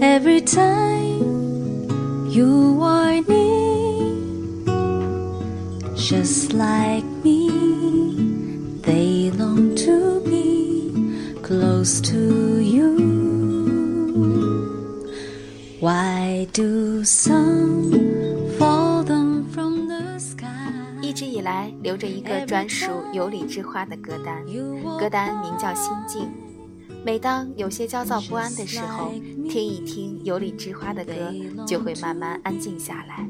every time you are near. Just like me, they long to be close to you. Why do some fall down from the sky? 一直以来留着一个专属有理之花的歌单，歌单名叫《心境》。每当有些焦躁不安的时候，听一听有理之花的歌，就会慢慢安静下来。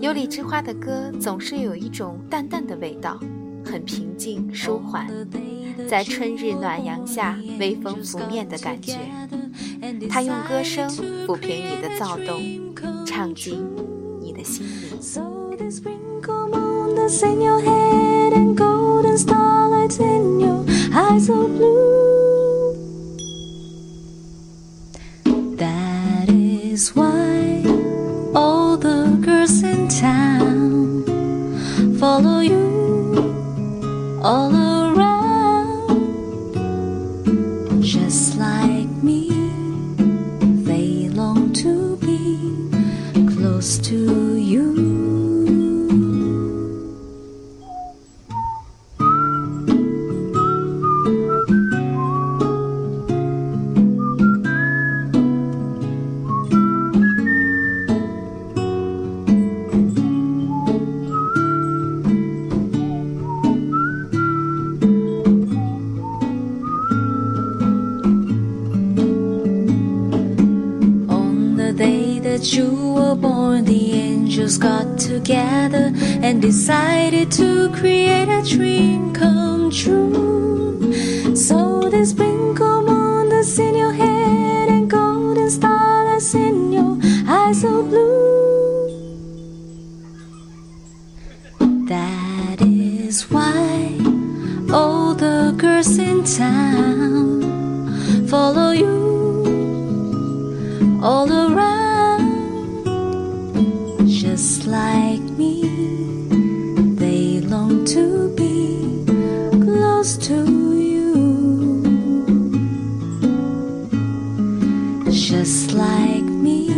有理之花的歌总是有一种淡淡的味道，很平静舒缓，在春日暖阳下微风拂面的感觉。他用歌声抚平你的躁动，唱进你的心里。Follow you all around. Were born, the angels got together and decided to create a dream come true. So this sprinkle moon that's in your head and golden starlights in your eyes so blue. That is why all the girls in town follow you all around, just like me.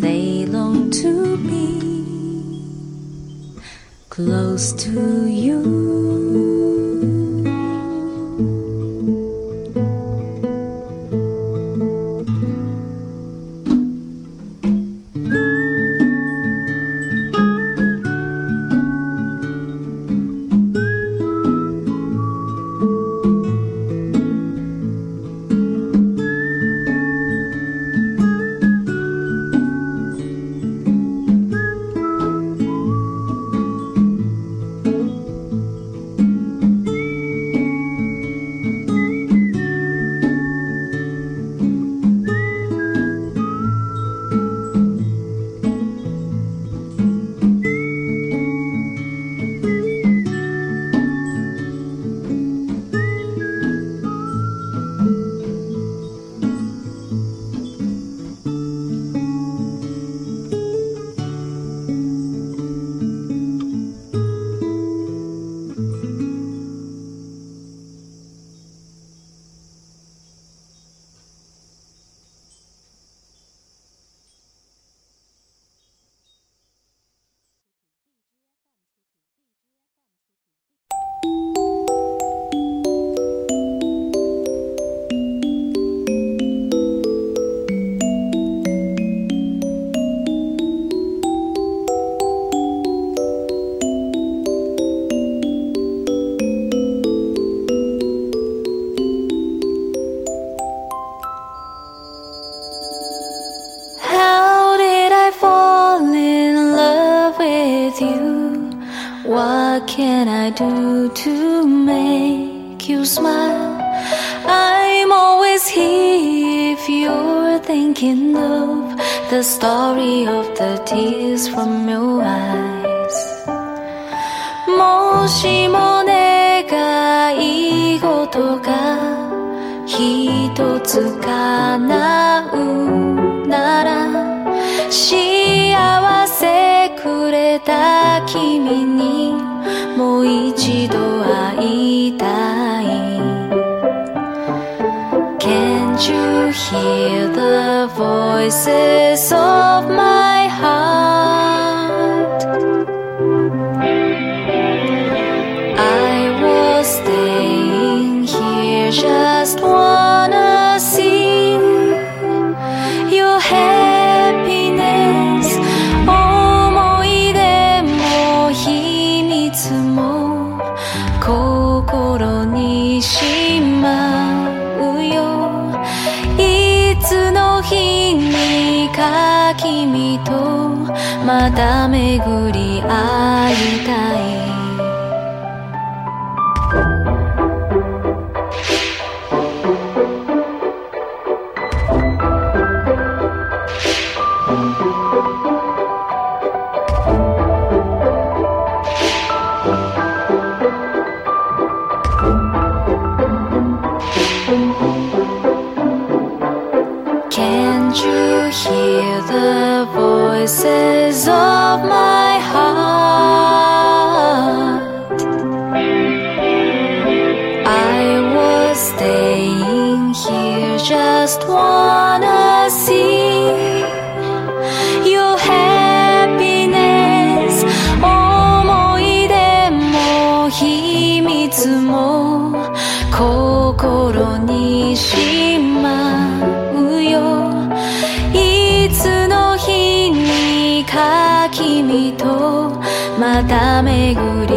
They long to be close to you. What can I do to make you smile? I'm always here if you're thinking of the story of the tears from your eyes. もしも願い事が一つ叶うなら幸せくれた君にもう 一度会いたい Can't you hear the voices of my heart? 君とまた巡り会いたい。Can't you hear the voices of my heart? 君とまた巡り